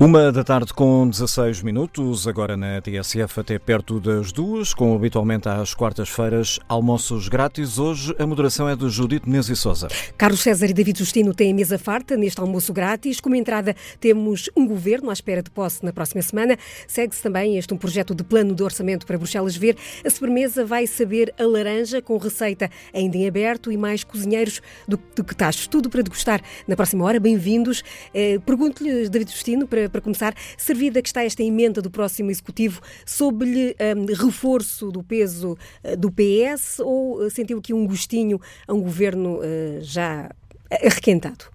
Uma da tarde com 16 minutos, agora na TSF até perto das duas, com habitualmente às quartas-feiras almoços grátis. Hoje a moderação é de Judite Menezes e Souza. Carlos César e David Justino têm mesa farta neste almoço grátis. Como entrada temos um governo à espera de posse na próxima semana. Segue-se também este um projeto de plano de orçamento para Bruxelas ver. A sobremesa vai saber a laranja com receita ainda em aberto e mais cozinheiros do, do que tachos. Tudo para degustar na próxima hora. Bem-vindos. Eh, Pergunto-lhe, David Justino, para para começar, servida que está esta emenda do próximo Executivo, soube-lhe um, reforço do peso uh, do PS ou uh, sentiu aqui um gostinho a um governo uh, já arrequentado?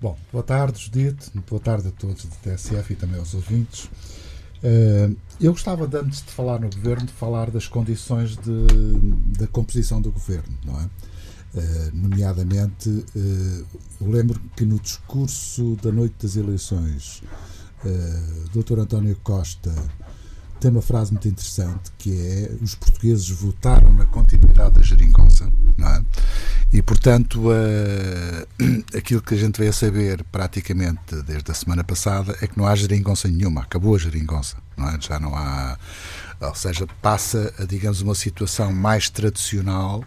Bom, boa tarde, Judite, boa tarde a todos da TSF e também aos ouvintes. Eu gostava, de, antes de falar no governo, de falar das condições de, da composição do governo, não é? Uh, nomeadamente, uh, eu lembro que no discurso da noite das eleições, uh, Dr. António Costa tem uma frase muito interessante que é os portugueses votaram na continuidade da geringonça, não é? E, portanto, uh, aquilo que a gente veio a saber praticamente desde a semana passada é que não há geringonça nenhuma, acabou a geringonça, não é? Já não há... Ou seja, passa a, digamos, uma situação mais tradicional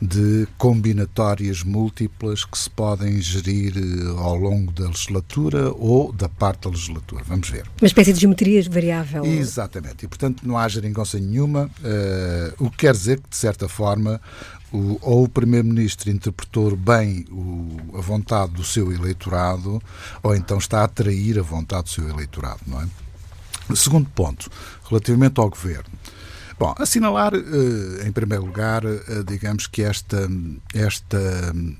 de combinatórias múltiplas que se podem gerir eh, ao longo da legislatura ou da parte da legislatura. Vamos ver. Uma espécie de geometria variável. Exatamente. E, portanto, não há geringonça nenhuma, uh, o que quer dizer que, de certa forma, o, ou o Primeiro-Ministro interpretou bem o, a vontade do seu eleitorado, ou então está a atrair a vontade do seu eleitorado, não é? Segundo ponto, relativamente ao Governo. Bom, assinalar, eh, em primeiro lugar, eh, digamos que esta, esta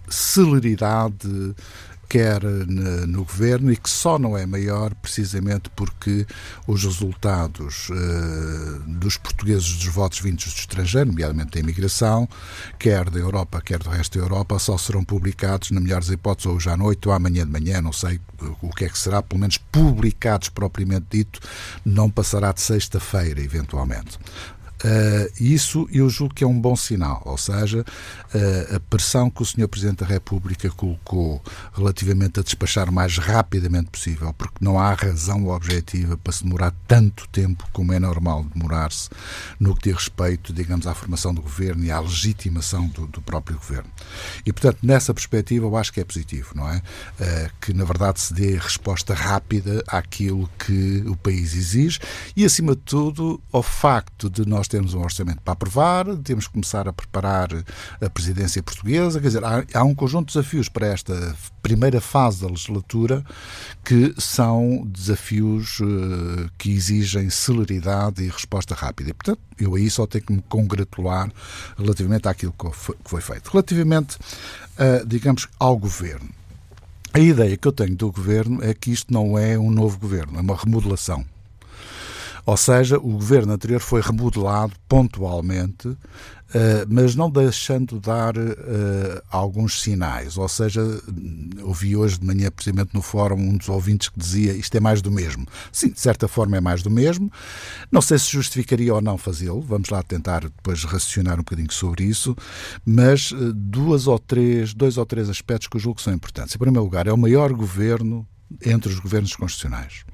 celeridade quer no governo e que só não é maior precisamente porque os resultados uh, dos portugueses dos votos vindos do estrangeiro, nomeadamente da imigração, quer da Europa, quer do resto da Europa, só serão publicados, na melhores hipóteses, hoje à noite ou amanhã de manhã, não sei o que é que será, pelo menos publicados propriamente dito, não passará de sexta-feira, eventualmente. Uh, isso eu julgo que é um bom sinal, ou seja, uh, a pressão que o Sr. Presidente da República colocou relativamente a despachar o mais rapidamente possível, porque não há razão objetiva para se demorar tanto tempo como é normal demorar-se no que diz respeito, digamos, à formação do governo e à legitimação do, do, próprio governo. E, portanto, nessa perspectiva, eu acho que é positivo, não é? Uh, que, na verdade, se dê resposta rápida àquilo que o país exige e, acima de tudo, ao facto de nós temos um orçamento para aprovar, temos que começar a preparar a presidência portuguesa. Quer dizer, há, há um conjunto de desafios para esta primeira fase da legislatura que são desafios uh, que exigem celeridade e resposta rápida. E, portanto, eu aí só tenho que me congratular relativamente àquilo que foi, feito. Relativamente, uh, digamos, ao governo. A ideia que eu tenho do governo é que isto não é um novo governo, é uma remodelação. Ou seja, o governo anterior foi remodelado pontualmente, Uh, mas não deixando dar uh, alguns sinais. Ou seja, ouvi hoje de manhã, precisamente no fórum, um dos ouvintes que dizia isto é mais do mesmo. Sim, de certa forma é mais do mesmo. Não sei se justificaria ou não fazê-lo, vamos lá tentar depois raciocinar um bocadinho sobre isso, mas uh, duas ou três, dois ou três aspectos que eu julgo que são importantes. Em primeiro lugar, é o maior governo entre os governos constitucionais,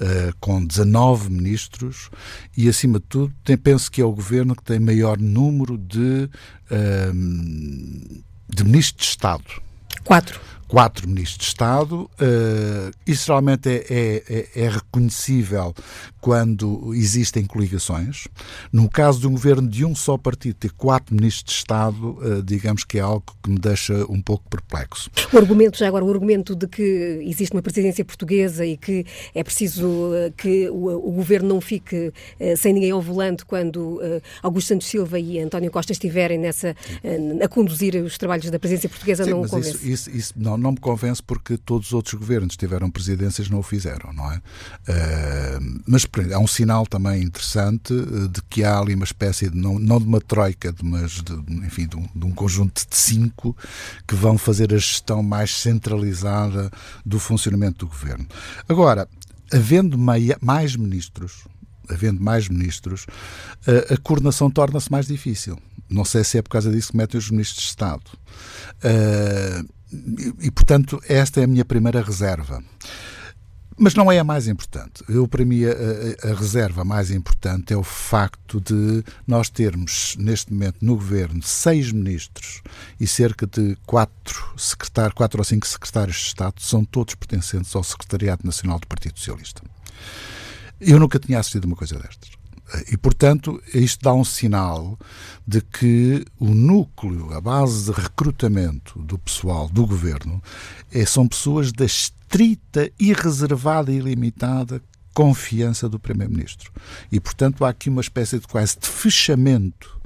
uh, com 19 ministros e, acima de tudo, tem, penso que é o governo que tem maior número de, uh, de ministros de Estado. Quatro quatro ministros de Estado. Uh, isso realmente é, é, é, é, reconhecível quando existem coligações. No caso de um governo de um só partido ter quatro ministros de Estado, uh, digamos que é algo que me deixa um pouco perplexo. O argumento, já agora, o argumento de que existe uma presidência portuguesa e que é preciso uh, que o, o, governo não fique sem ninguém ao volante quando Augusto Santos Silva e António Costa estiverem nessa, a conduzir os trabalhos da presidência portuguesa, Sim, não mas convence. Isso, isso, isso não, não me convence porque todos os outros governos tiveram presidências não o fizeram, não é? Uh, mas é um sinal também interessante eh, de que há ali uma espécie de, não, não de uma troika, mas de, enfim, de um, de um conjunto de cinco que vão fazer a gestão mais centralizada do funcionamento do governo. Agora, havendo mais ministros, havendo mais ministros, a, a coordenação torna-se mais difícil. Não sei se é por causa disso que metem os ministros de Estado. Uh, e, portanto, esta é a minha primeira reserva. Mas não é a mais importante. Eu, para mim, a, a, reserva mais importante é o facto de nós termos, neste momento, no governo, seis ministros e cerca de quatro, secretários, quatro ou cinco secretários de Estado, são todos pertencentes ao Secretariado Nacional do Partido Socialista. Eu nunca tinha assistido a uma coisa destas. E, portanto, isto dá um sinal de que o núcleo, a base de recrutamento do pessoal do governo, é, são pessoas da estrita, irreservada e ilimitada confiança do Primeiro-Ministro. E, portanto, há aqui uma espécie de quase de fechamento,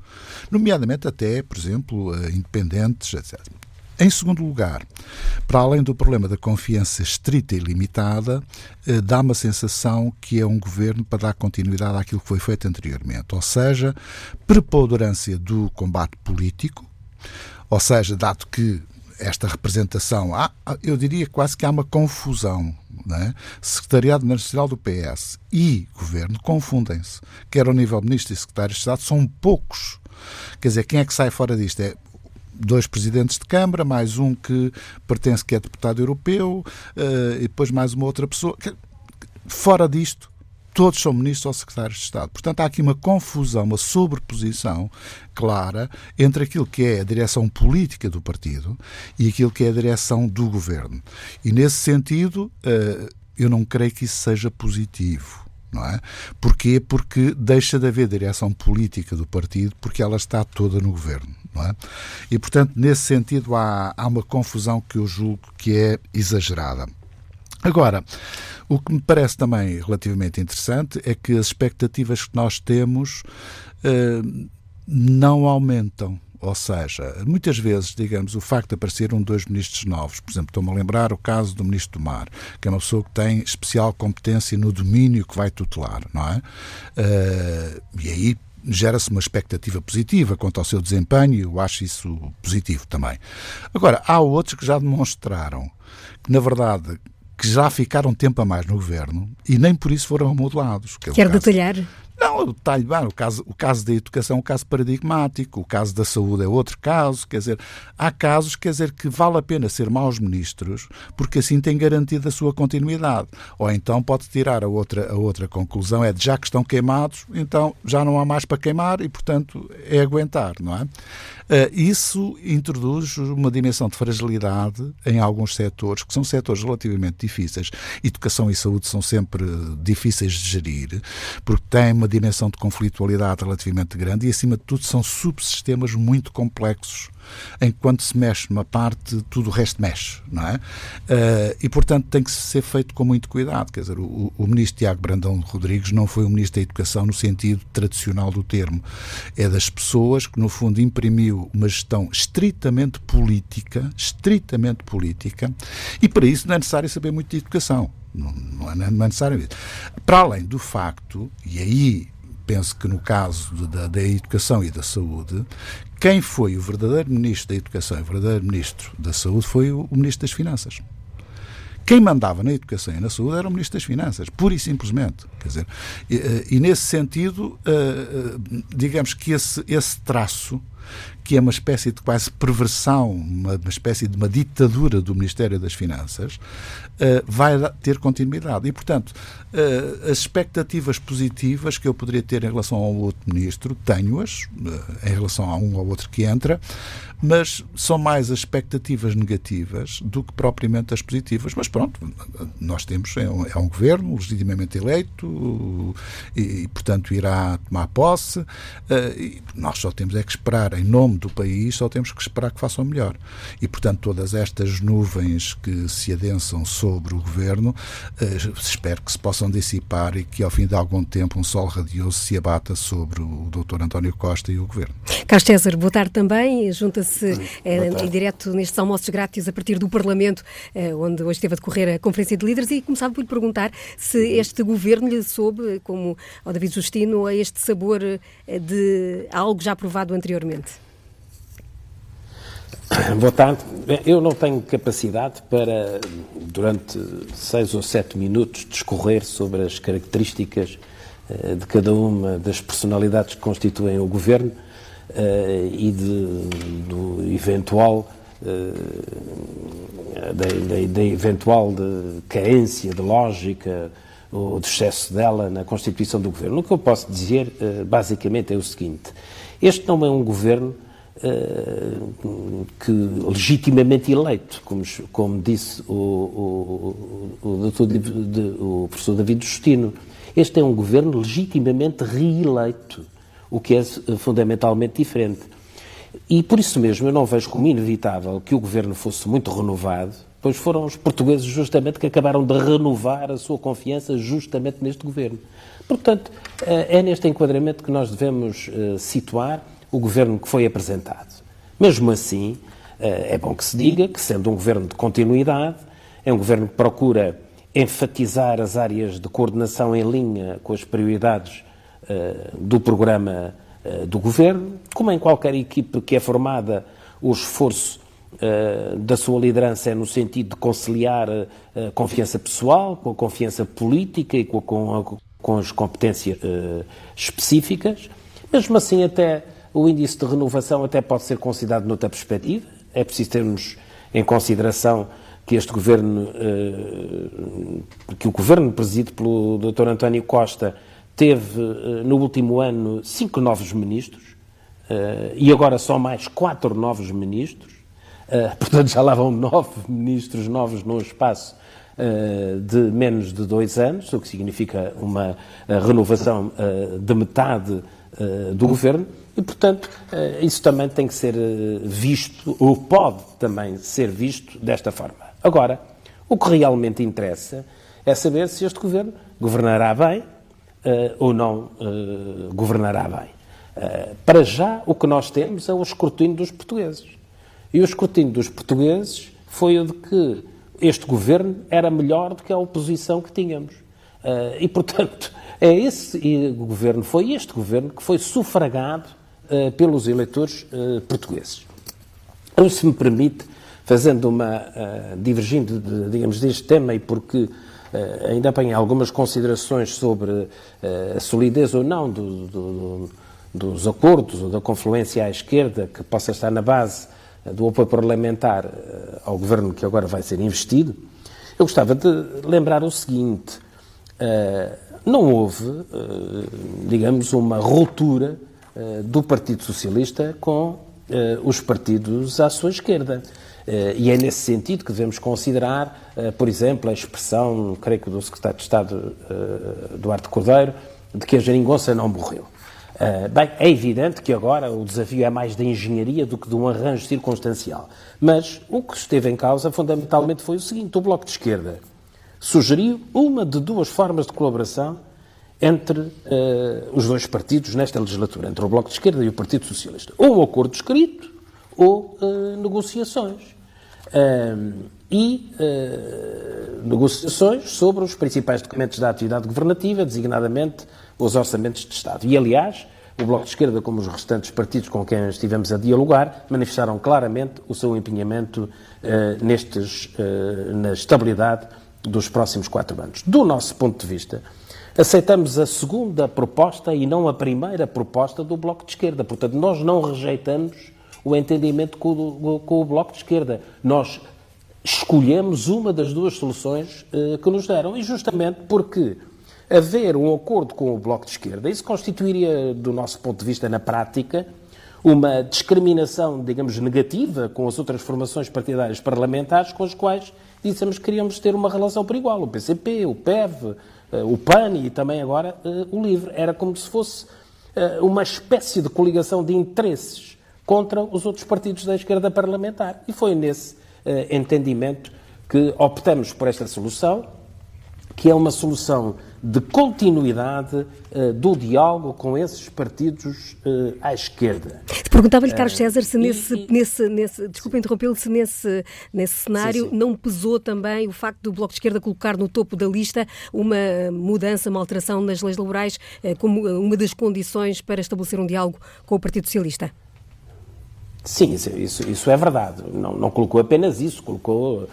nomeadamente até, por exemplo, independentes, etc. Em segundo lugar, para além do problema da confiança estrita e limitada, eh, dá uma sensação que é um governo para dar continuidade àquilo que foi feito anteriormente, ou seja, preponderância do combate político, ou seja, dado que esta representação, há, eu diria quase que há uma confusão. É? Secretariado Nacional do PS e Governo confundem-se. Quer ao nível Ministro e Secretário de Estado, são poucos. Quer dizer, quem é que sai fora disto? É dois presidentes de Câmara, mais um que pertence que é deputado europeu, uh, e depois mais uma outra pessoa. Fora disto, todos são ministros ou secretários de Estado. Portanto, há aqui uma confusão, uma sobreposição clara entre aquilo que é a direção política do partido e aquilo que é a direção do governo. E nesse sentido, uh, eu não creio que isso seja positivo não é? Porquê? Porque deixa de haver direção política do partido porque ela está toda no governo, não é? E, portanto, nesse sentido há, há uma confusão que eu julgo que é exagerada. Agora, o que me parece também relativamente interessante é que as expectativas que nós temos eh, não aumentam. Ou seja, muitas vezes, digamos, o facto de aparecer um dois ministros novos, por exemplo, estou-me a lembrar o caso do ministro do Mar, que é uma pessoa que tem especial competência no domínio que vai tutelar, não é? Uh, e aí gera-se uma expectativa positiva quanto ao seu desempenho e eu acho isso positivo também. Agora, há outros que já demonstraram que, na verdade, que já ficaram tempo a mais no governo e nem por isso foram modelados. Que é Quer detalhar? Não, detalhe, bem, o caso, o caso da educação é um caso paradigmático, o caso da saúde é outro caso, quer dizer, há casos, quer dizer, que vale a pena ser maus ministros, porque assim tem garantido a sua continuidade. Ou então pode tirar a outra, a outra conclusão, é de já que estão queimados, então já não há mais para queimar e, portanto, é aguentar, não é? Uh, isso introduz uma dimensão de fragilidade em alguns setores, que são setores relativamente difíceis. Educação e saúde são sempre difíceis de gerir, porque têm uma dimensão de conflitualidade relativamente grande e, acima de tudo, são subsistemas muito complexos enquanto se mexe numa parte, tudo o resto mexe, não é? Uh, e, portanto, tem que ser feito com muito cuidado. Quer dizer, o, o ministro Tiago Brandão Rodrigues não foi o ministro da Educação no sentido tradicional do termo. É das pessoas que, no fundo, imprimiu uma gestão estritamente política, estritamente política, e para isso não é necessário saber muito de educação. Não, não, é, não é necessário isso. Para além do facto, e aí penso que no caso da, da educação e da saúde, quem foi o verdadeiro Ministro da Educação e o verdadeiro Ministro da Saúde foi o, o Ministro das Finanças. Quem mandava na educação e na saúde era o Ministro das Finanças, pura e simplesmente. Quer dizer, e, eh, e nesse sentido, eh, eh, digamos que esse, esse traço que é uma espécie de quase perversão, uma, uma espécie de uma ditadura do Ministério das Finanças, uh, vai ter continuidade. E, portanto, uh, as expectativas positivas que eu poderia ter em relação ao outro ministro, tenho-as, uh, em relação a um ou outro que entra, mas são mais as expectativas negativas do que propriamente as positivas. Mas pronto, nós temos, é um, é um governo legitimamente eleito e, e, portanto, irá tomar posse. e nós só temos é que esperar em nome do país, só temos que esperar que façam melhor. E, portanto, todas estas nuvens que se adensam sobre o governo, eh, espero que se possam dissipar e que, ao fim de algum tempo, um sol radioso se abata sobre o Dr. António Costa e o governo. Carlos César, boa tarde também. Junta-se eh, em direto nestes almoços grátis a partir do Parlamento, eh, onde hoje esteve a decorrer a Conferência de Líderes, e começava por lhe perguntar se este governo lhe soube, como ao David Justino, a este sabor eh, de algo já aprovado anteriormente. Boa tarde. Eu não tenho capacidade para, durante seis ou sete minutos, discorrer sobre as características uh, de cada uma das personalidades que constituem o governo uh, e de, do eventual da, da, eventual de carência de lógica ou de excesso dela na constituição do governo. O que eu posso dizer, basicamente, é o seguinte: este não é um governo que legitimamente eleito, como, como disse o, o, o, doutor, o professor David Justino. Este é um governo legitimamente reeleito, o que é fundamentalmente diferente. E por isso mesmo eu não vejo como inevitável que o governo fosse muito renovado, pois foram os portugueses justamente que acabaram de renovar a sua confiança justamente neste governo. Portanto, eh, é neste enquadramento que nós devemos eh, situar o governo que foi apresentado. Mesmo assim, eh, é bom que se diga que, sendo um governo de continuidade, é um governo que procura enfatizar as áreas de coordenação em linha com as prioridades do programa eh, do governo, como em qualquer equipe que é formada, o esforço da sua liderança é no sentido de conciliar a eh, confiança pessoal com a confiança política e com, a, com as competências específicas. Mesmo assim, até o índice de renovação até pode ser considerado noutra perspectiva. É preciso termos em consideração que este governo, que o governo presidido pelo Dr. António Costa teve eh, no último ano cinco novos ministros eh, e agora só mais quatro novos ministros. Eh, portanto, já lá vão nove ministros novos num espaço de menos de dois anos, o que significa uma renovação de metade do governo. E, portanto, isso também tem que ser visto, ou pode também ser visto desta forma. Agora, o que realmente interessa é saber se este governo governará bem, uh, ou não governará bem. Para já, o que nós temos é o escrutínio dos portugueses. E o escrutínio dos portugueses foi o de que este governo era melhor do que a oposição que tínhamos. e, portanto, é esse governo, foi este governo que foi sufragado pelos eleitores portugueses. Então, se me permite, fazendo uma, divergindo, de, digamos, deste tema e porque Uh, ainda apanhei algumas considerações sobre uh, a solidez ou não do, do, do, dos acordos ou da confluência à esquerda que possa estar na base uh, do apoio parlamentar ao governo que agora vai ser investido. Eu gostava de lembrar o seguinte: não houve, digamos, uma ruptura do Partido Socialista com os partidos à sua esquerda. Eh, e é nesse sentido que devemos considerar, eh, por exemplo, a expressão, creio que do secretário de Estado eh, Duarte Cordeiro, de que a geringonça não morreu. Bem, é evidente que agora o desafio é mais da engenharia do que de um arranjo circunstancial. Mas o que esteve em causa, fundamentalmente, foi o seguinte: o Bloco de Esquerda sugeriu uma de duas formas de colaboração entre uh, os dois partidos nesta legislatura, entre o Bloco de Esquerda e o Partido Socialista. Ou um acordo escrito ou uh, negociações e uh, negociações sobre os principais documentos da atividade governativa, designadamente os orçamentos de Estado. E, aliás, o Bloco de Esquerda, como os restantes partidos com quem estivemos a dialogar, manifestaram claramente o seu empenhamento nestes, na estabilidade dos próximos quatro anos. Do nosso ponto de vista, aceitamos a segunda proposta e não a primeira proposta do Bloco de Esquerda. Portanto, nós não rejeitamos o entendimento com o, com o Bloco de Esquerda. Nós escolhemos uma das duas soluções uh, que nos deram, e justamente porque haver um acordo com o Bloco de Esquerda, isso constituiria, do nosso ponto de vista, na prática, uma discriminação, digamos, negativa com as outras formações partidárias parlamentares com as quais dissemos que queríamos ter uma relação por igual. O PCP, o PEV, eh, o PAN e também agora eh, o LIVRE. Era como se fosse uma espécie de coligação de interesses contra os outros partidos da esquerda parlamentar. E foi nesse entendimento que optamos por esta solução, que é uma solução de continuidade uh, do diálogo com esses partidos uh, à esquerda. Perguntava-lhe, Carlos César, se nesse, e, nesse, nesse desculpa interrompê-lo, se nesse, nesse cenário sim, sim. não pesou também o facto do Bloco de Esquerda colocar no topo da lista uma mudança, uma alteração nas leis laborais como uma das condições para estabelecer um diálogo com o Partido Socialista? Sim, isso, isso, isso é verdade. Não, não, colocou apenas isso, colocou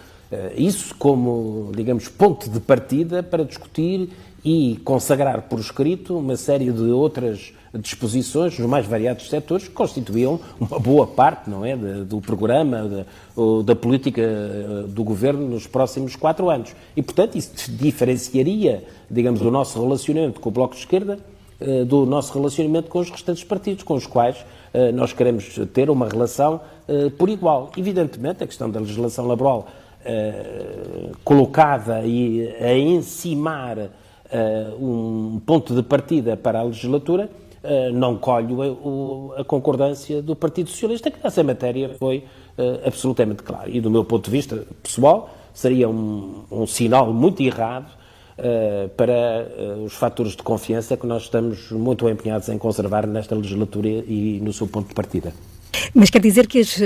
isso como, digamos, ponto de partida para discutir e consagrar por escrito uma série de outras disposições nos mais variados setores que constituíam uma boa parte, não é, do programa, da, da política eh, do governo nos próximos quatro anos. E, portanto, isso diferenciaria, digamos, o nosso relacionamento com o Bloco de Esquerda eh, do nosso relacionamento com os restantes partidos, com os quais eh, nós queremos ter uma relação por igual. Evidentemente, a questão da legislação laboral colocada e a encimar um ponto de partida para a legislatura eh, não colho a, concordância do Partido Socialista, que nessa matéria foi uh, absolutamente claro. E do meu ponto de vista pessoal, seria um, um sinal muito errado uh, para os fatores de confiança que nós estamos muito empenhados em conservar nesta legislatura e no seu ponto de partida. Mas quer dizer que as,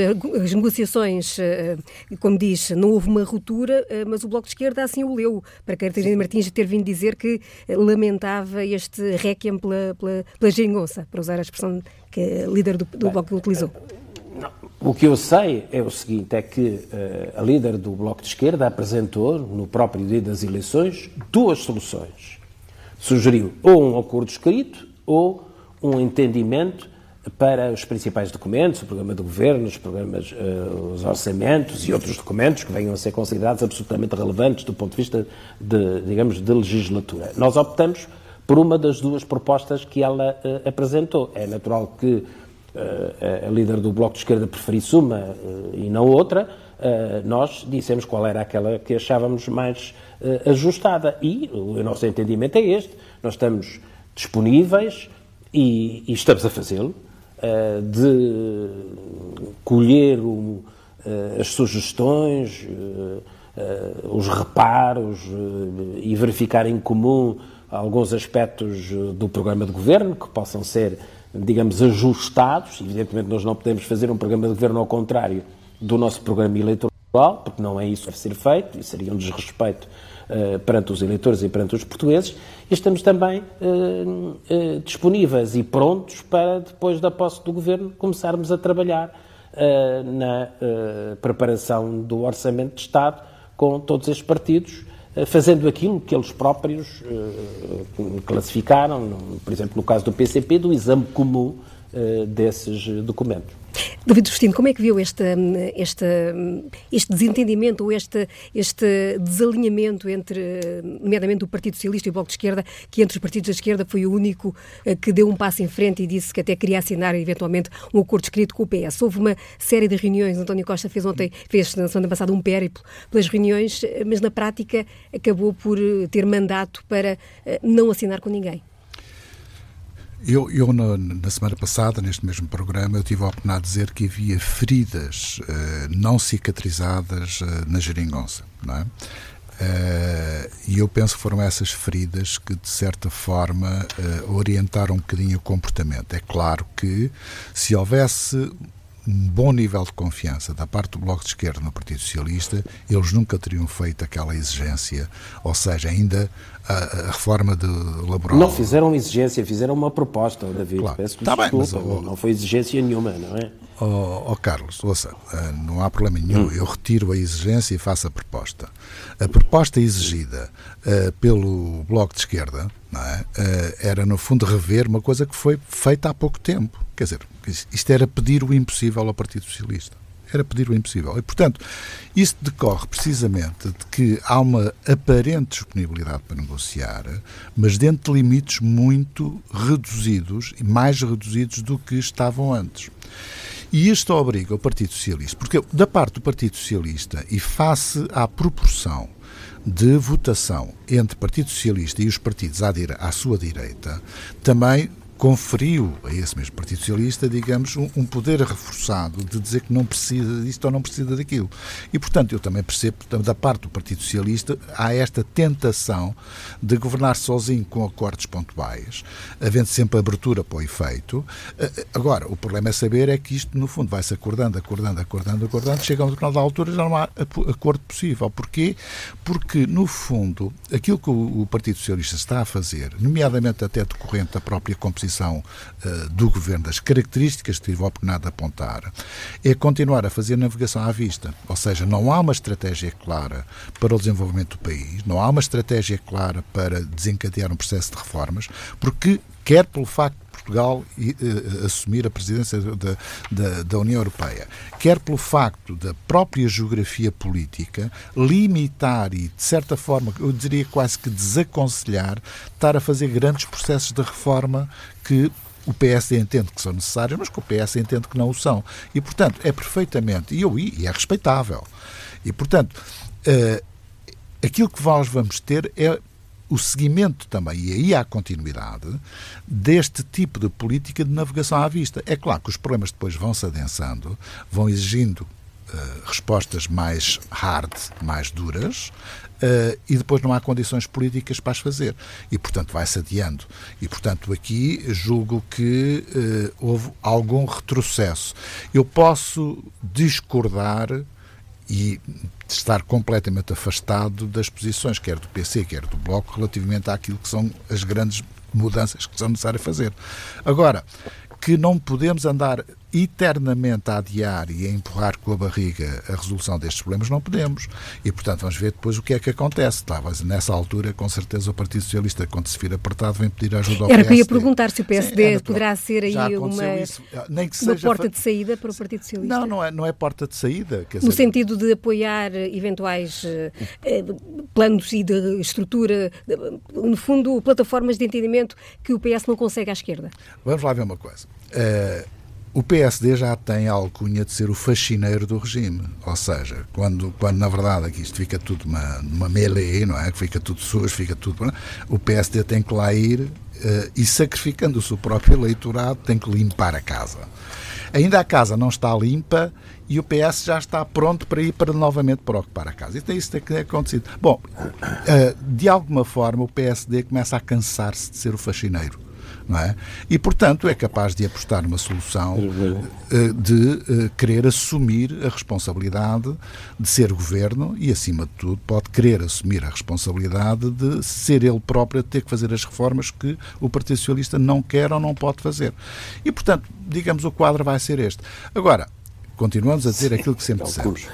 as, negociações, eh, como diz, não houve uma ruptura, eh, mas o Bloco de Esquerda assim o leu, para Catarina Martins ter vindo dizer que eh, lamentava este réquiem pela, pela, pela geringonça, para usar a expressão que a líder do, do Bloco utilizou. O que eu sei é o seguinte, é que uh, a líder do Bloco de Esquerda apresentou, no próprio dia das eleições, duas soluções. Sugeriu ou um acordo escrito ou um entendimento para os principais documentos, o programa do governo, os programas, uh, os orçamentos e outros documentos que venham a ser considerados absolutamente relevantes do ponto de vista de, digamos, de legislatura. Nós optamos por uma das duas propostas que ela uh, apresentou. É natural que uh, a líder do Bloco de Esquerda preferisse uma e não outra. nós dissemos qual era aquela que achávamos mais ajustada e o nosso entendimento é este. Nós estamos disponíveis e, e estamos a fazê-lo uh, de colher o, uh, as sugestões, uh, os reparos e verificar em comum alguns aspectos do programa de governo que possam ser, digamos, ajustados. Evidentemente, nós não podemos fazer um programa de governo ao contrário do nosso programa eleitoral, porque não é isso que deve ser feito, e seria um desrespeito uh, perante os eleitores e perante os portugueses, e estamos também uh, uh, disponíveis e prontos para, depois da posse do Governo, começarmos a trabalhar na preparação do Orçamento de Estado com todos estes partidos, fazendo aquilo que eles próprios classificaram, por exemplo, no caso do PCP, do exame comum desses documentos. David Justino, como é que viu este, este, este desentendimento ou este, este desalinhamento entre, nomeadamente, o Partido Socialista e o Bloco de Esquerda, que entre os partidos da esquerda foi o único eh, que deu um passo em frente e disse que até queria assinar, eventualmente, um acordo escrito com o PS? Houve uma série de reuniões, António Costa fez ontem, fez na semana passada um périplo pelas reuniões, eh, mas na prática acabou por eh, ter mandato para não assinar com ninguém. Eu, eu na, na, semana passada, neste mesmo programa, eu tive a oportunidade de dizer que havia feridas uh, não cicatrizadas uh, na geringonça, não é? Uh, e eu penso que foram essas feridas que, de certa forma, orientaram um bocadinho o comportamento. É claro que, se houvesse um bom nível de confiança da parte do Bloco de Esquerda no Partido Socialista, eles nunca teriam feito aquela exigência, ou seja, ainda a, a reforma de laboral. Não fizeram exigência, fizeram uma proposta, David. Claro. Peço tá desculpa, bem, mas, não, foi exigência nenhuma, não é? Oh, oh, Carlos, ouça, eh, não há problema nenhum. Hum. Eu retiro a exigência e faço a proposta. A proposta exigida uh, pelo Bloco de Esquerda é? uh, era, no fundo, rever uma coisa que foi feita há pouco tempo. Quer dizer, isto era pedir o impossível ao Partido Socialista. Era pedir o impossível. E, portanto, isso decorre precisamente de que há uma aparente disponibilidade para negociar, mas dentro de limites muito reduzidos, e mais reduzidos do que estavam antes. E isto obriga o Partido Socialista, porque da parte do Partido Socialista e face à proporção de votação entre Partido Socialista e os partidos à, à sua direita, também conferiu a esse mesmo Partido Socialista, digamos, um, um, poder reforçado de dizer que não precisa disto ou não precisa daquilo. E, portanto, eu também percebo, da parte do Partido Socialista, há esta tentação de governar sozinho com acordos pontuais, havendo sempre abertura para o efeito. Eh, eh, agora, o problema é saber é que isto, no fundo, vai-se acordando, acordando, acordando, acordando, chega a uma determinada altura já não há acordo possível. Porquê? Porque, no fundo, aquilo que o Partido Socialista está a fazer, nomeadamente até decorrente da própria composição uh, do governo, das características que tive a oportunidade de apontar, é continuar a fazer navegação à vista. Ou seja, não há uma estratégia clara para o desenvolvimento do país, não há uma estratégia clara para desencadear um processo de reformas, porque quer pelo facto Portugal uh, assumir a presidência da, da, da, União Europeia, quer pelo facto da própria geografia política limitar e, de certa forma, eu diria quase que desaconselhar, estar a fazer grandes processos de reforma que o PS entende que são necessários, mas que o PS entende que não o são. E, portanto, é perfeitamente, e, eu, e é respeitável. E, portanto, uh, aquilo que nós vamos ter é o seguimento também, e aí há continuidade, deste tipo de política de navegação à vista. É claro que os problemas depois vão se adensando, vão exigindo uh, respostas mais hard, mais duras, Uh, e depois não há condições políticas para as fazer. E, portanto, vai-se adiando. E, portanto, aqui julgo que uh, houve algum retrocesso. Eu posso discordar e estar completamente afastado das posições, quer do PC, quer do Bloco, relativamente àquilo que são as grandes mudanças que são necessárias fazer. Agora, que não podemos andar eternamente a adiar e a empurrar com a barriga a resolução destes problemas, não podemos. E, portanto, vamos ver depois o que é que acontece. Tá, mas nessa altura, com certeza, o Partido Socialista, quando se vir apertado, vem pedir ajuda ao Era PSD. Era que eu ia perguntar se o PSD Sim, poderá ser aí uma, Nem que uma porta de saída para o Partido Socialista. Não, não é, não é porta de saída. no dizer... sentido de apoiar eventuais eh, eh, planos e de estrutura, no fundo, plataformas de entendimento que o PS não consegue à esquerda. Vamos lá ver uma coisa. Uh, o PSD já tem a alcunha de ser o faxineiro do regime. Ou seja, quando, quando na verdade aqui isto fica tudo uma, uma melee, não é? Que fica tudo sujo, fica tudo. O PSD tem que lá ir uh, e, sacrificando o seu próprio eleitorado, tem que limpar a casa. Ainda a casa não está limpa e o PS já está pronto para ir para novamente para ocupar a casa. Então isso tem que ter acontecido. Bom, uh, de alguma forma o PSD começa a cansar-se de ser o faxineiro não é? E, portanto, é capaz de apostar numa solução uh, de uh, querer assumir a responsabilidade de ser governo e, acima de tudo, pode querer assumir a responsabilidade de ser ele próprio a ter que fazer as reformas que o Partido Socialista não quer ou não pode fazer. E, portanto, digamos, o quadro vai ser este. Agora, continuamos a dizer aquilo que sempre dissemos.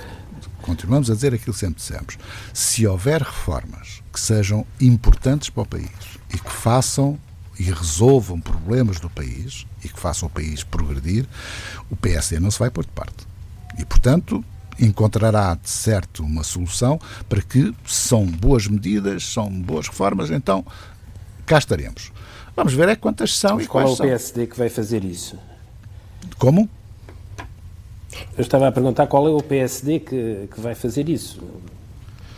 Continuamos a dizer aquilo que sempre dissemos. Se houver reformas que sejam importantes para o país e que façam e resolvam problemas do país e que façam o país progredir, o PSD não se vai pôr de parte. E, portanto, encontrará de certo uma solução para que são boas medidas, são boas reformas, então cá estaremos. Vamos ver é quantas são Mas e quais são. Qual é o PSD que vai fazer isso? Como? Eu estava a perguntar qual é o PSD que, que vai fazer isso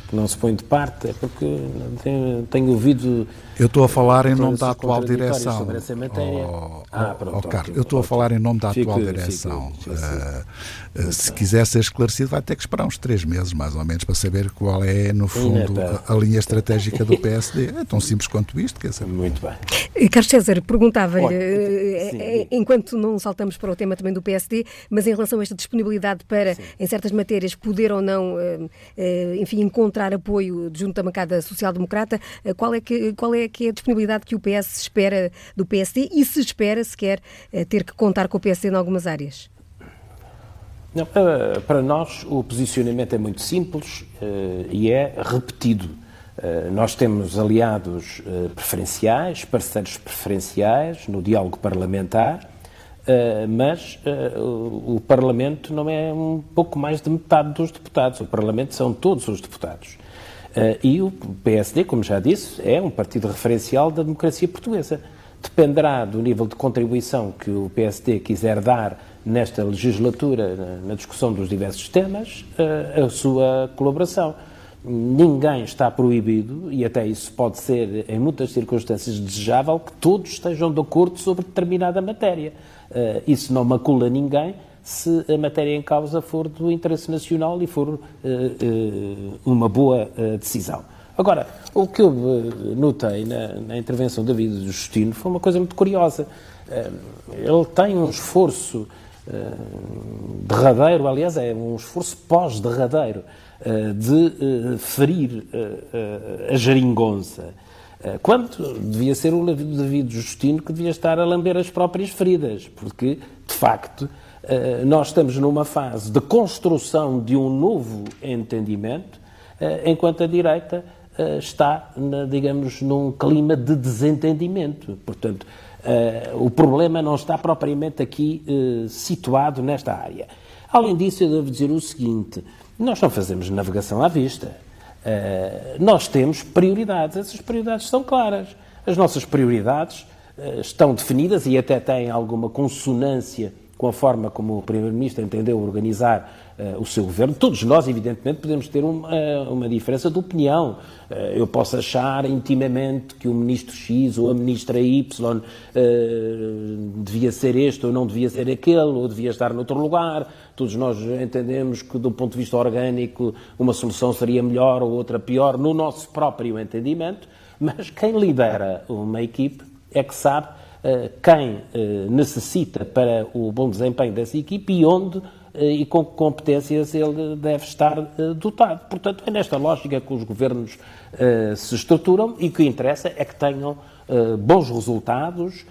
que não se põe de parte, é porque tenho, tenho ouvido. Eu estou a falar em nome da atual direção. Sobre essa matéria. Oh, ah, pronto, oh, Carlos, eu estou a falar em nome da fico, atual direção. Fico, uh, uh, se quiser ser esclarecido, vai ter que esperar uns três meses, mais ou menos, para saber qual é, no fundo, a, a linha estratégica do PSD. É tão simples quanto isto, quer dizer. Muito bem. Eh, Carlos César, perguntava-lhe, enquanto não saltamos para o tema também do PSD, mas em relação a esta disponibilidade para, sim. em certas matérias, poder ou não, enfim, encontrar apoio junto da bancada social-democrata, eh, qual é, que, qual é que é a disponibilidade que o PS espera do PSD e se espera sequer eh, ter que contar com o PSD em algumas áreas? Não, para nós o posicionamento é muito simples uh, e é repetido. Uh, nós temos aliados preferenciais, parceiros preferenciais no diálogo parlamentar, mas o Parlamento não é um pouco mais de metade dos deputados. O Parlamento são todos os deputados. E o PSD, como já disse, é um partido referencial da democracia portuguesa. Dependerá do nível de contribuição que o PSD quiser dar nesta legislatura, na discussão dos diversos temas, a sua colaboração. Ninguém está proibido, e até isso pode ser, em muitas circunstâncias, desejável, que todos estejam de acordo sobre determinada matéria. Uh, isso não macula ninguém se a matéria em causa for do interesse nacional e for uh, uh, uma boa decisão. Agora, o que eu notei na, na intervenção da vida do Justino foi uma coisa muito curiosa. ele tem um esforço derradeiro, aliás, é um esforço pós-derradeiro, de ferir a geringonça quando devia ser o David Justino que devia estar a lamber as próprias feridas, porque, de facto, nós estamos numa fase de construção de um novo entendimento, enquanto a direita está, digamos, num clima de desentendimento. Portanto, o problema não está propriamente aqui situado nesta área. Além disso, eu devo dizer o seguinte: nós não fazemos navegação à vista. Nós temos prioridades. Essas prioridades são claras. As nossas prioridades estão definidas e até têm alguma consonância com a forma como o Primeiro-Ministro entendeu organizar uh, o seu governo. Todos nós, evidentemente, podemos ter uma, uh, uma diferença de opinião. Uh, eu posso achar intimamente que o Ministro X ou a Ministra Y devia ser este ou não devia ser aquele, ou devia estar noutro lugar. Todos nós entendemos que, do ponto de vista orgânico, uma solução seria melhor ou outra pior, no nosso próprio entendimento. Mas quem lidera uma equipe é que sabe eh, quem eh, necessita para o bom desempenho dessa equipe e onde eh, e com que competências ele deve estar dotado. Portanto, é nesta lógica que os governos se estruturam e o que interessa é que tenham bons resultados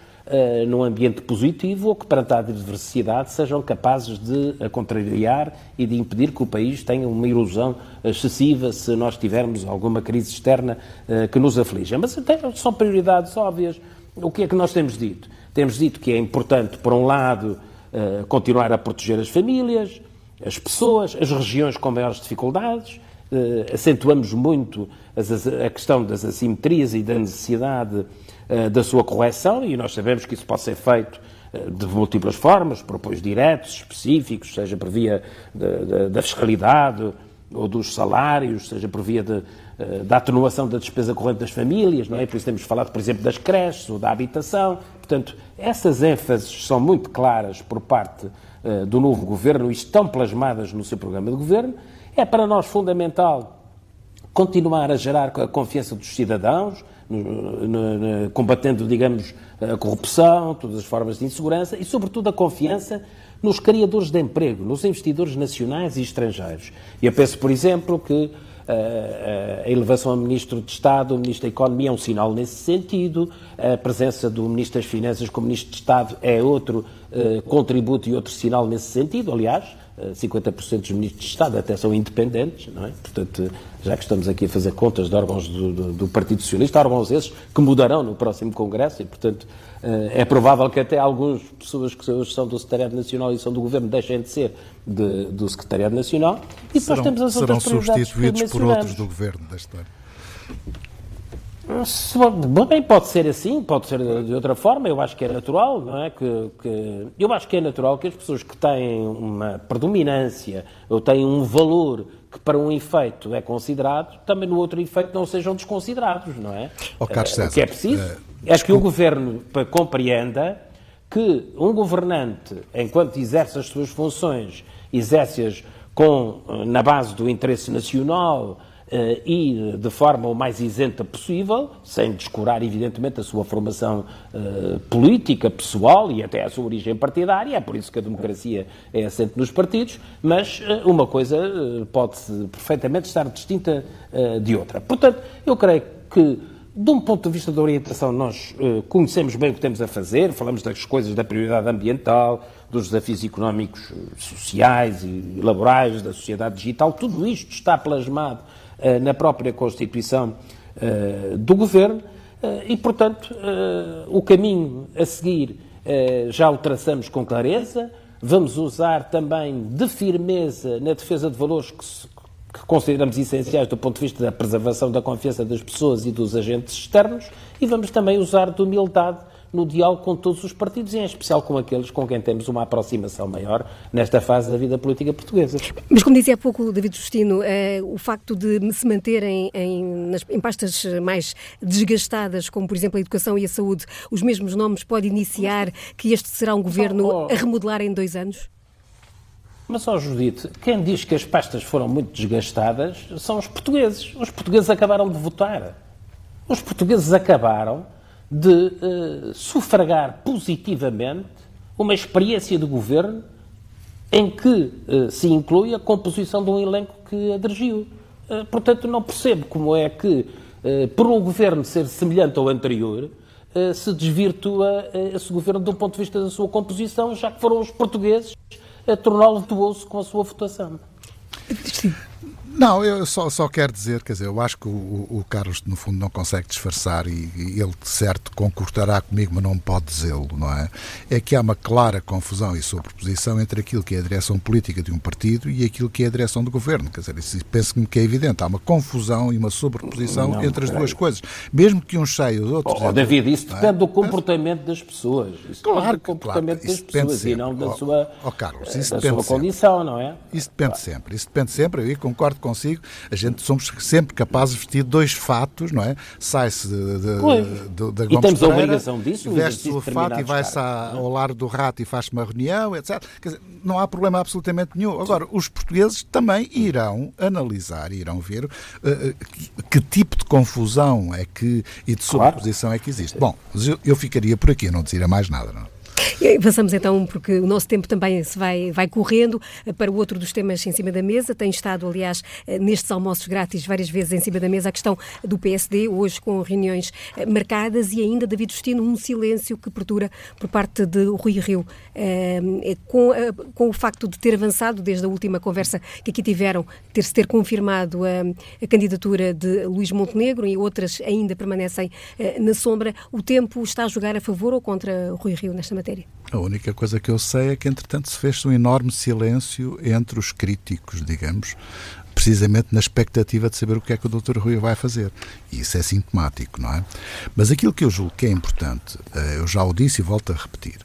num ambiente positivo ou que, perante a adversidade, sejam capazes de contrariar e de impedir que o país tenha uma erosão excessiva se nós tivermos alguma crise externa que nos aflige. Mas até são prioridades óbvias o que é que nós temos dito? Temos dito que é importante, por um lado, eh, continuar a proteger as famílias, as pessoas, as regiões com maiores dificuldades. Eh, acentuamos muito a questão das assimetrias e da necessidade eh, da sua correção, e nós sabemos que isso pode ser feito de múltiplas formas, por apoios diretos, específicos, seja por via da fiscalidade ou dos salários, seja por via de, da atenuação da despesa corrente das famílias, não é? Por isso temos falado, por exemplo, das creches ou da habitação. Portanto, essas ênfases são muito claras por parte uh, do novo governo e estão plasmadas no seu programa de governo. É para nós fundamental continuar a gerar a confiança dos cidadãos, no, no, no, combatendo, digamos, a corrupção, todas as formas de insegurança e, sobretudo, a confiança nos criadores de emprego, nos investidores nacionais e estrangeiros. Eu penso, por exemplo, que a elevação a Ministro de Estado, o Ministro da Economia é um sinal nesse sentido, a presença do Ministro das Finanças como Ministro de Estado é outro contributo e outro sinal nesse sentido, aliás, 50% dos ministros de Estado até são independentes, não é? Portanto, já que estamos aqui a fazer contas de órgãos do, do, do Partido Socialista, órgãos esses que mudarão no próximo Congresso e, portanto, eh, é provável que até algumas pessoas que hoje são do Secretariado Nacional e são do Governo deixem de ser de, do Secretariado Nacional. E depois serão, temos as serão outras substituídos por outros do Governo ano. Bem, pode ser assim, pode ser de outra forma, eu acho que é natural, não é? Que, que, eu acho que é natural que as pessoas que têm uma predominância ou têm um valor que para um efeito é considerado, também no outro efeito não sejam desconsiderados, não é? Oh, Carlos César, o que é preciso uh, é que o Governo compreenda que um governante, enquanto exerce as suas funções, exerce-as com, eh, na base do interesse nacional, e de forma o mais isenta possível, sem descurar, evidentemente, a sua formação uh, política, pessoal e até a sua origem partidária, é por isso que a democracia é assente nos partidos, mas uh, uma coisa pode perfeitamente estar distinta de outra. Portanto, eu creio que de um ponto de vista da orientação, nós uh, conhecemos bem o que temos a fazer, falamos das coisas da prioridade ambiental, dos desafios económicos, sociais e laborais, da sociedade digital, tudo isto está plasmado uh, na própria Constituição uh, do Governo e, portanto, o caminho a seguir já o traçamos com clareza. Vamos usar também de firmeza na defesa de valores que, que consideramos essenciais do ponto de vista da preservação da confiança das pessoas e dos agentes externos e vamos também usar de humildade no diálogo com todos os partidos, e em especial com aqueles com quem temos uma aproximação maior nesta fase da vida política portuguesa. Mas, como dizia há pouco David Justino, eh, o facto de se manterem em, nas, em pastas mais desgastadas, como por exemplo a educação e a saúde, os mesmos nomes, pode iniciar que este será um governo oh, oh. a remodelar em dois anos? Mas, ó Judite, quem diz que as pastas foram muito desgastadas são os portugueses. Os portugueses acabaram de votar. Os portugueses acabaram de uh, sufragar positivamente uma experiência de governo em que uh, se inclui a composição de um elenco que aderiu. Uh, portanto, não percebo como é que por um governo ser semelhante ao anterior, se desvirtua esse governo do ponto de vista da sua composição, já que foram os portugueses a torná-lo virtuoso com a sua votação. Sim. Não, eu só, só quero dizer, quer dizer, eu acho que o, o Carlos, no fundo, não consegue disfarçar e, e ele, certo, concordará comigo, mas não pode dizê-lo, não é? É que há uma clara confusão e sobreposição entre aquilo que é a direção política de um partido e aquilo que é a direção do governo. Quer dizer, isso penso-me que é evidente. Há uma confusão e uma sobreposição não, entre as duas coisas. Mesmo que um cheio os outros. Oh, David, isso é? depende do comportamento das pessoas. Isso claro, do comportamento claro, das pessoas e não da oh, sua, oh, Carlos, da sua condição, não é? Isso depende claro. sempre. Isso depende sempre. Eu concordo consigo, a gente somos sempre capazes de vestir dois fatos, não é? Sai-se da E temos a obrigação disso, veste o fato e vai-se ao lar do rato e faz uma reunião, etc. Quer dizer, não há problema absolutamente nenhum. Agora, os portugueses também irão analisar, irão ver uh, que, que, tipo de confusão é que e de sobreposição claro. é que existe. Bom, eu, eu ficaria por aqui, não dizia mais nada, não passamos então, porque o nosso tempo também se vai, vai correndo, eh, para o outro dos temas em cima da mesa. Tem estado, aliás, eh, nestes almoços grátis várias vezes em cima da mesa a questão do PSD, hoje com reuniões eh, marcadas e ainda, David Justino, um silêncio que perdura por parte de Rui Rio. Com, com o facto de ter avançado desde a última conversa que aqui tiveram, ter-se ter confirmado a, a candidatura de Luís Montenegro e outras ainda permanecem na sombra, o tempo está a jogar a favor ou contra Rui Rio nesta matéria? A única coisa que eu sei é que, entretanto, se fez um enorme silêncio entre os críticos, digamos, precisamente na expectativa de saber o que é que o Dr. Rui vai fazer. E isso é sintomático, não é? Mas aquilo que eu julgo que é importante, eh, eu já o disse e volto a repetir,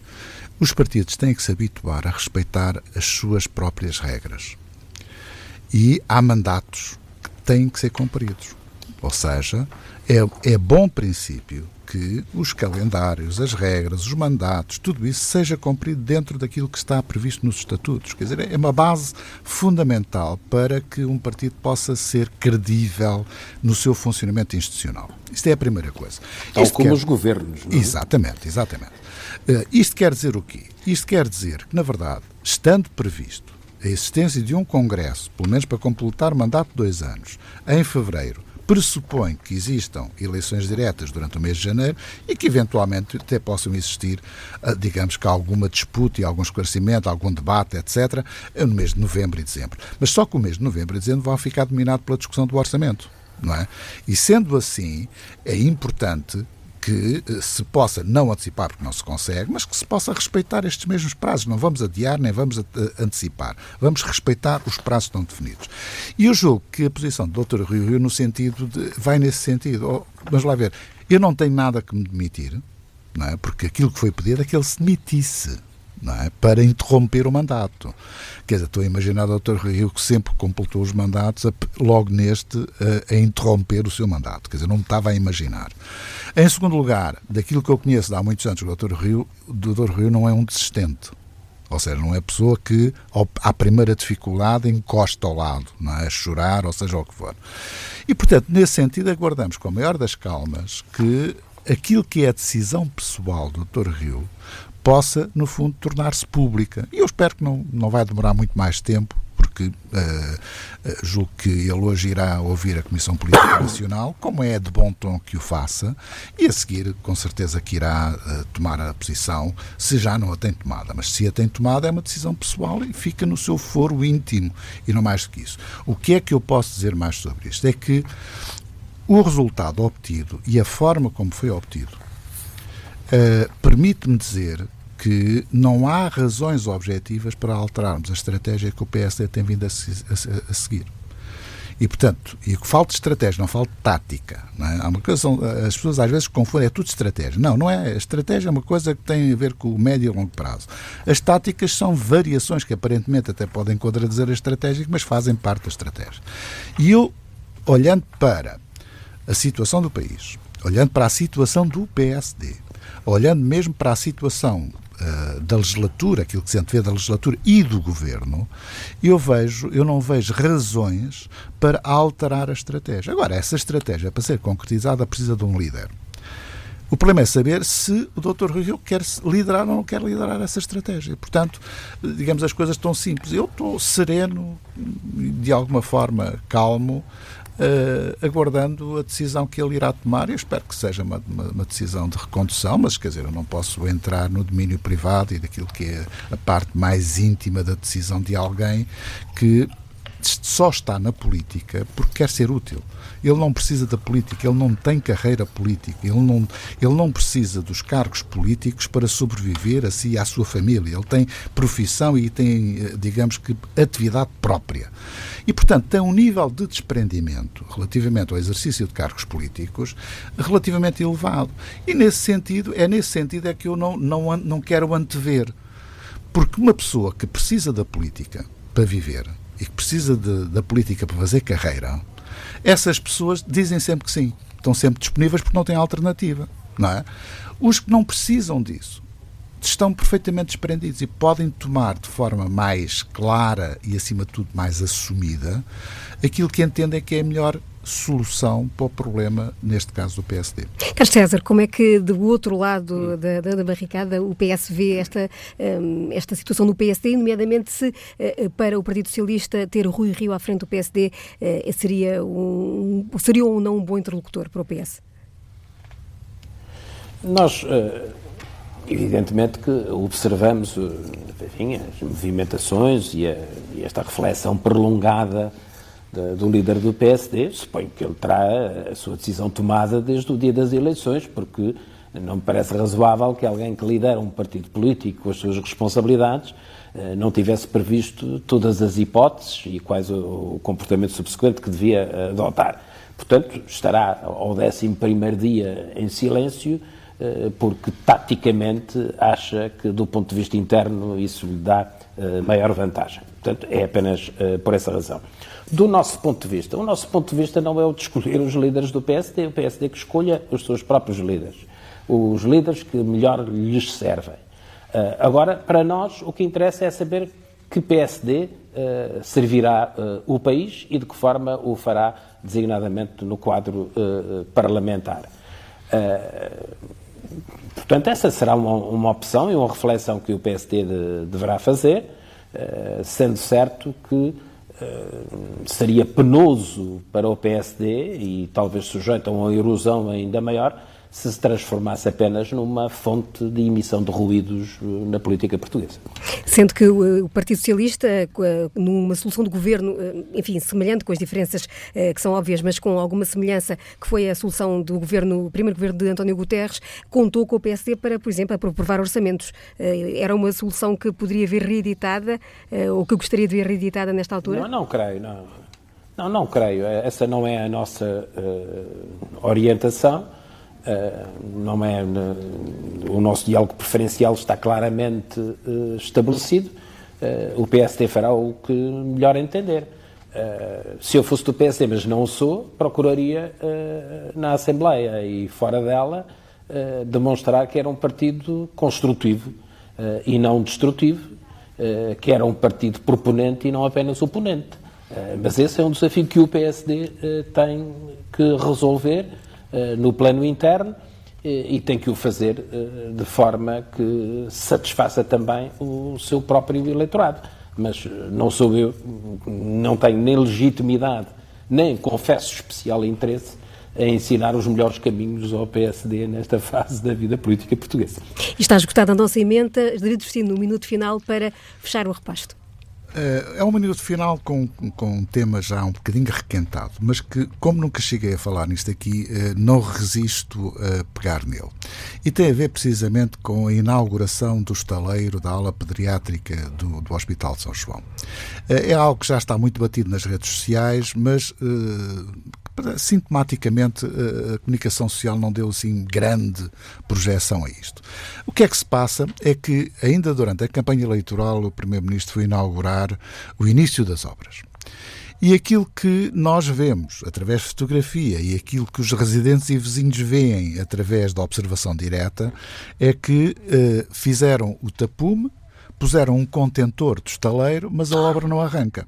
os partidos têm que se habituar a respeitar as suas próprias regras. E há mandatos que têm que ser cumpridos. Ou seja, é, é bom princípio que os calendários, as regras, os mandatos, tudo isso seja cumprido dentro daquilo que está previsto nos estatutos. Quer dizer, é uma base fundamental para que um partido possa ser credível no seu funcionamento institucional. Isto é a primeira coisa. Tal isto como quer... os governos. Não é? Exatamente, exatamente. Uh, isto quer dizer o quê? Isto quer dizer que, na verdade, estando previsto a existência de um Congresso, pelo menos para completar o mandato de dois anos, em fevereiro, pressupõe que existam eleições diretas durante o mês de janeiro e que eventualmente até possam existir, ah, digamos que alguma disputa e algum esclarecimento, algum debate, etc., no mês de novembro e dezembro. Mas só que o mês de novembro e dezembro vão ficar dominado pela discussão do orçamento. Não é? E sendo assim, é importante que eh, se possa não antecipar, porque não se consegue, mas que se possa respeitar estes mesmos prazos. Não vamos adiar nem vamos antecipar. Vamos respeitar os prazos que estão definidos. E eu julgo que a posição do Dr. Rio Rio no sentido de, vai nesse sentido. Oh, vamos lá ver. Eu não tenho nada que me demitir, não é? porque aquilo que foi pedido é que ele se demitisse é? para interromper o mandato. Quer dizer, estou a imaginar o Dr. Rio que sempre completou os mandatos, a, logo neste, a, a, interromper o seu mandato. Quer dizer, não me estava a imaginar. Em segundo lugar, daquilo que eu conheço de há muitos anos, o Dr. Rio, o Dr. Rio não é um desistente. Ou seja, não é pessoa que, à primeira dificuldade, encosta ao lado, não é? a chorar, ou seja o que for. E, portanto, nesse sentido, aguardamos com a maior das calmas que aquilo que é a decisão pessoal do Dr. Rio possa, no fundo, tornar-se pública. E eu espero que não, não vai demorar muito mais tempo, porque uh, julgo que ele hoje irá ouvir a Comissão Política Nacional, como é de bom tom que o faça, e a seguir, com certeza, que irá uh, tomar a posição, se já não a tem tomada. Mas se a tem tomada, é uma decisão pessoal e fica no seu foro íntimo, e não mais do que isso. O que é que eu posso dizer mais sobre isto? É que o resultado obtido e a forma como foi obtido uh, permite-me dizer que não há razões objetivas para alterarmos a estratégia que o PSD tem vindo a, a, a seguir. E, portanto, e que falta estratégia, não falta tática. Não é? Há uma coisa, as pessoas às vezes confundem, é tudo estratégia. Não, não é. A estratégia é uma coisa que tem a ver com o médio e longo prazo. As táticas são variações que aparentemente até podem contradizer a estratégia, mas fazem parte da estratégia. E eu, olhando para a situação do país, olhando para a situação do PSD, olhando mesmo para a situação uh, da legislatura, aquilo que se antevê da legislatura e do governo, eu vejo, eu não vejo razões para alterar a estratégia. Agora, essa estratégia, para ser concretizada, precisa de um líder. O problema é saber se o Dr. Rui Rio quer liderar ou não quer liderar essa estratégia. Portanto, digamos, as coisas estão simples. Eu estou sereno, de alguma forma calmo, uh, aguardando a decisão que ele irá tomar. Eu espero que seja uma, uma, uma, decisão de recondução, mas quer dizer, eu não posso entrar no domínio privado e daquilo que é a parte mais íntima da decisão de alguém que só está na política porque quer ser útil. Ele não precisa da política, ele não tem carreira política, ele não, ele não precisa dos cargos políticos para sobreviver a si e à sua família. Ele tem profissão e tem, eh, digamos que, atividade própria. E, portanto, tem um nível de desprendimento relativamente ao exercício de cargos políticos relativamente elevado. E, nesse sentido, é nesse sentido é que eu não, não, não quero antever. Porque uma pessoa que precisa da política para viver e que precisa de, da política para fazer carreira, essas pessoas dizem sempre que sim. Estão sempre disponíveis porque não têm alternativa. Não é? Os que não precisam disso estão perfeitamente desprendidos e podem tomar de forma mais clara e, acima de tudo, mais assumida aquilo que entendem que é a melhor solução para o problema, neste caso do PSD. Carlos César, como é que do outro lado da, da, da barricada o PS vê esta, um, esta situação do PSD, nomeadamente se uh, para o Partido Socialista ter Rui Rio à frente do PSD uh, eh, seria, um, seria ou não um bom interlocutor para o PS? Nós, uh, evidentemente que observamos enfim, as movimentações e, a, e esta reflexão prolongada do líder do PSD, suponho que ele terá a sua decisão tomada desde o dia das eleições, porque não me parece razoável que alguém que lidera um partido político com as suas responsabilidades eh, não tivesse previsto todas as hipóteses e quais o comportamento subsequente que devia adotar. Portanto, estará ao 11 dia em silêncio, eh, porque taticamente acha que, do ponto de vista interno, isso lhe dá eh, maior vantagem. Portanto, é apenas por essa razão do nosso ponto de vista. O nosso ponto de vista não é o de escolher os líderes do PSD, o PSD que escolha os seus próprios líderes. Os líderes que melhor lhes servem. Uh, agora, para nós, o que interessa é saber que PSD uh, ah, servirá uh, o país e de que forma o fará designadamente no quadro parlamentar. portanto, essa será uma, uma, opção e uma reflexão que o PSD de, deverá fazer, sendo certo que seria penoso para o PSD e talvez sujeito a uma erosão ainda maior se se transformasse apenas numa fonte de emissão de ruídos eh, na política portuguesa. Sendo que o Partido Socialista, numa solução de governo, eh, enfim, semelhante, com as diferenças que são óbvias, mas com alguma semelhança, que foi a solução do governo, o primeiro governo de António Guterres, contou com o PSD para, por exemplo, aprovar orçamentos. Era uma solução que poderia vir reeditada, ou que gostaria de ver reeditada nesta altura? Não, não creio, não. Não, não creio. Essa não é a nossa uh, orientação. Uh, não é, uh, o nosso diálogo preferencial está claramente uh, estabelecido. o PSD fará o que melhor entender. se eu fosse do PSD, mas não sou, procuraria na Assembleia e fora dela demonstrar que era um partido construtivo e não destrutivo, que era um partido proponente e não apenas oponente. mas esse é um desafio que o PSD tem que resolver no plano interno eh, e tem que o fazer eh, de forma que satisfaça também o seu próprio eleitorado. Mas não sou eu, não tenho nem legitimidade, nem confesso especial interesse a ensinar os melhores caminhos ao PSD nesta fase da vida política portuguesa. E está esgotada a nossa emenda, dirigindo no minuto final para fechar o repasto. Eh, é um minuto final com, com um tema já um bocadinho requentado, mas que, como nunca cheguei a falar nisto aqui, eh, não resisto a pegar nele. E tem a ver precisamente com a inauguração do estaleiro da ala pediátrica do, do Hospital de São João. Eh, é algo que já está muito batido nas redes sociais, mas sintomaticamente a comunicação social não deu assim grande projeção a isto. O que é que se passa é que ainda durante a campanha eleitoral o primeiro-ministro foi inaugurar o início das obras. E aquilo que nós vemos através de fotografia e aquilo que os residentes e vizinhos veem através da observação direta é que eh, fizeram o tapume, puseram um contentor de estaleiro, mas a obra não arranca.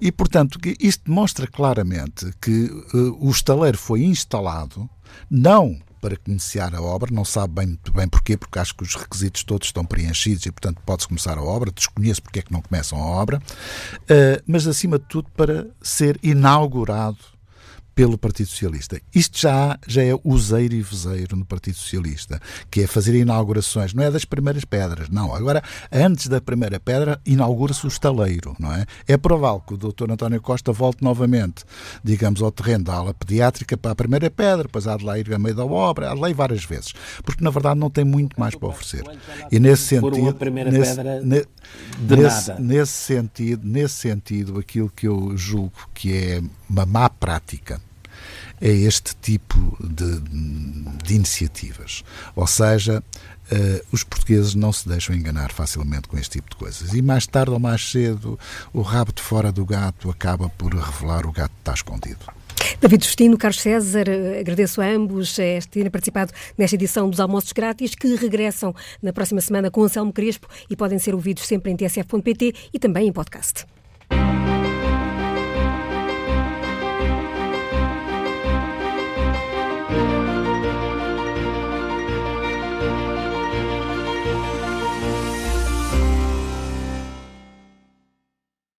E, portanto, isto demonstra claramente que uh, o estaleiro foi instalado não para iniciar a obra, não sabe bem, muito bem porquê, porque acho que os requisitos todos estão preenchidos e, portanto, pode-se começar a obra, desconheço porque é que não começam a obra, uh, mas, acima de tudo, para ser inaugurado pelo Partido Socialista. Isto já, já é useiro e vezeiro no Partido Socialista, que é fazer inaugurações, não é das primeiras pedras, não. Agora, antes da primeira pedra, inaugura-se o estaleiro, não é? É provável que o Dr. António Costa volte novamente, digamos, ao terreno da ala pediátrica para a primeira pedra, depois há de lá ir a meio da obra, há de lá ir várias vezes, porque na verdade não tem muito mais para oferecer. E nesse sentido, nesse, nesse, nesse sentido, nesse sentido, aquilo que eu julgo que é uma má prática é este tipo de, de iniciativas. Ou seja, uh, os portugueses não se deixam enganar facilmente com este tipo de coisas. E mais tarde ou mais cedo, o rabo de fora do gato acaba por revelar o gato que está escondido. David Justino, Carlos César, eh, agradeço a ambos eh, terem participado nesta edição dos Almoços Grátis, que regressam na próxima semana com Anselmo Crespo e podem ser ouvidos sempre em tsf.pt e também em podcast.